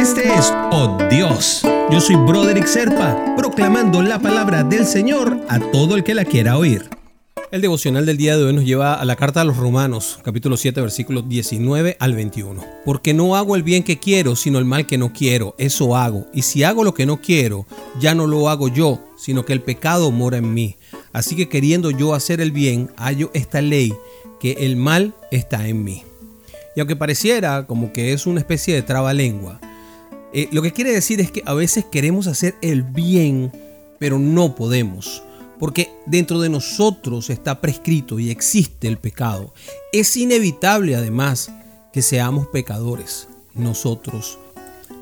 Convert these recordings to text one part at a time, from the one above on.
Este es Oh Dios. Yo soy Broderick Serpa, proclamando la palabra del Señor a todo el que la quiera oír. El devocional del día de hoy nos lleva a la carta a los Romanos, capítulo 7, versículos 19 al 21. Porque no hago el bien que quiero, sino el mal que no quiero, eso hago. Y si hago lo que no quiero, ya no lo hago yo, sino que el pecado mora en mí. Así que queriendo yo hacer el bien, hallo esta ley, que el mal está en mí. Y aunque pareciera como que es una especie de trabalengua, eh, lo que quiere decir es que a veces queremos hacer el bien, pero no podemos. Porque dentro de nosotros está prescrito y existe el pecado. Es inevitable además que seamos pecadores, nosotros.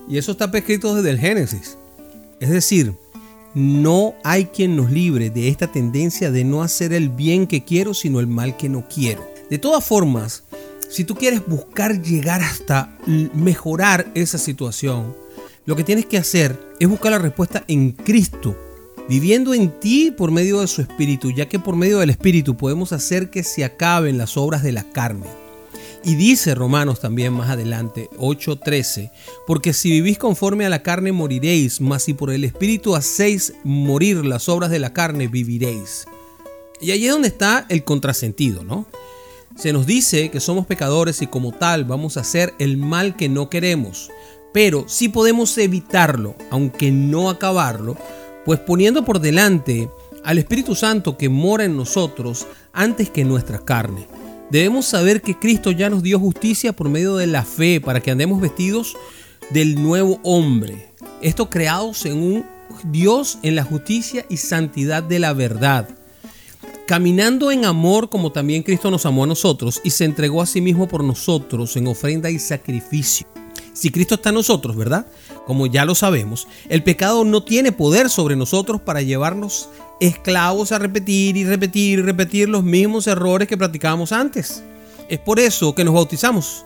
Y eso está prescrito desde el Génesis. Es decir, no hay quien nos libre de esta tendencia de no hacer el bien que quiero, sino el mal que no quiero. De todas formas, si tú quieres buscar llegar hasta mejorar esa situación, lo que tienes que hacer es buscar la respuesta en Cristo, viviendo en ti por medio de su Espíritu, ya que por medio del Espíritu podemos hacer que se acaben las obras de la carne. Y dice Romanos también más adelante, 8:13, porque si vivís conforme a la carne moriréis, mas si por el Espíritu hacéis morir las obras de la carne, viviréis. Y ahí es donde está el contrasentido, ¿no? Se nos dice que somos pecadores y como tal vamos a hacer el mal que no queremos, pero si podemos evitarlo, aunque no acabarlo, pues poniendo por delante al Espíritu Santo que mora en nosotros antes que nuestra carne. Debemos saber que Cristo ya nos dio justicia por medio de la fe para que andemos vestidos del nuevo hombre. Esto creado según Dios en la justicia y santidad de la verdad caminando en amor como también Cristo nos amó a nosotros y se entregó a sí mismo por nosotros en ofrenda y sacrificio. Si Cristo está en nosotros, ¿verdad? Como ya lo sabemos, el pecado no tiene poder sobre nosotros para llevarnos esclavos a repetir y repetir y repetir los mismos errores que practicábamos antes. Es por eso que nos bautizamos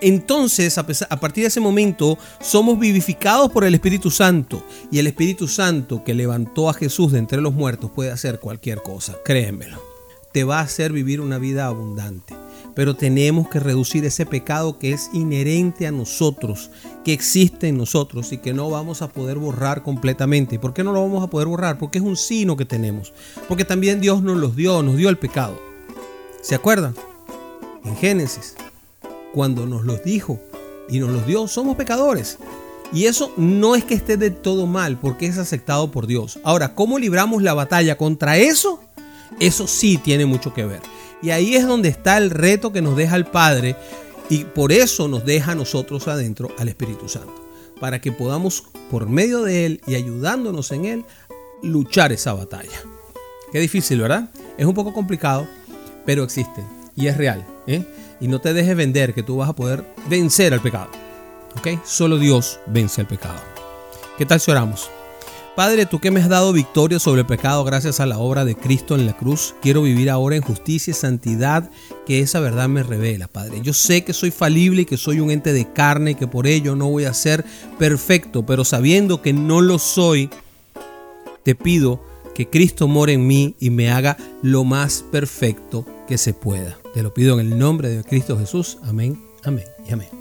entonces, a, partir de ese momento, somos vivificados por el Espíritu Santo. Y el Espíritu Santo que levantó a Jesús de entre los muertos puede hacer cualquier cosa, créemelo. Te va a hacer vivir una vida abundante. Pero tenemos que reducir ese pecado que es inherente a nosotros, que existe en nosotros y que no vamos a poder borrar completamente. ¿Y por qué no lo vamos a poder borrar? Porque es un sino que tenemos. Porque también Dios nos los dio, nos dio el pecado. ¿Se acuerdan? En Génesis cuando nos los dijo y nos los dio, somos pecadores. Y eso no es que esté de todo mal, porque es aceptado por Dios. Ahora, ¿cómo libramos la batalla contra eso? Eso sí tiene mucho que ver. Y ahí es donde está el reto que nos deja el Padre y por eso nos deja a nosotros adentro al Espíritu Santo. Para que podamos, por medio de Él y ayudándonos en Él, luchar esa batalla. Qué difícil, ¿verdad? Es un poco complicado, pero existe y es real. ¿eh? Y no te dejes vender que tú vas a poder vencer al pecado. ¿Ok? Solo Dios vence al pecado. ¿Qué tal si oramos? Padre, tú que me has dado victoria sobre el pecado gracias a la obra de Cristo en la cruz, quiero vivir ahora en justicia y santidad que esa verdad me revela, Padre. Yo sé que soy falible y que soy un ente de carne y que por ello no voy a ser perfecto, pero sabiendo que no lo soy, te pido que Cristo more en mí y me haga lo más perfecto que se pueda. Te lo pido en el nombre de Cristo Jesús. Amén, amén y amén.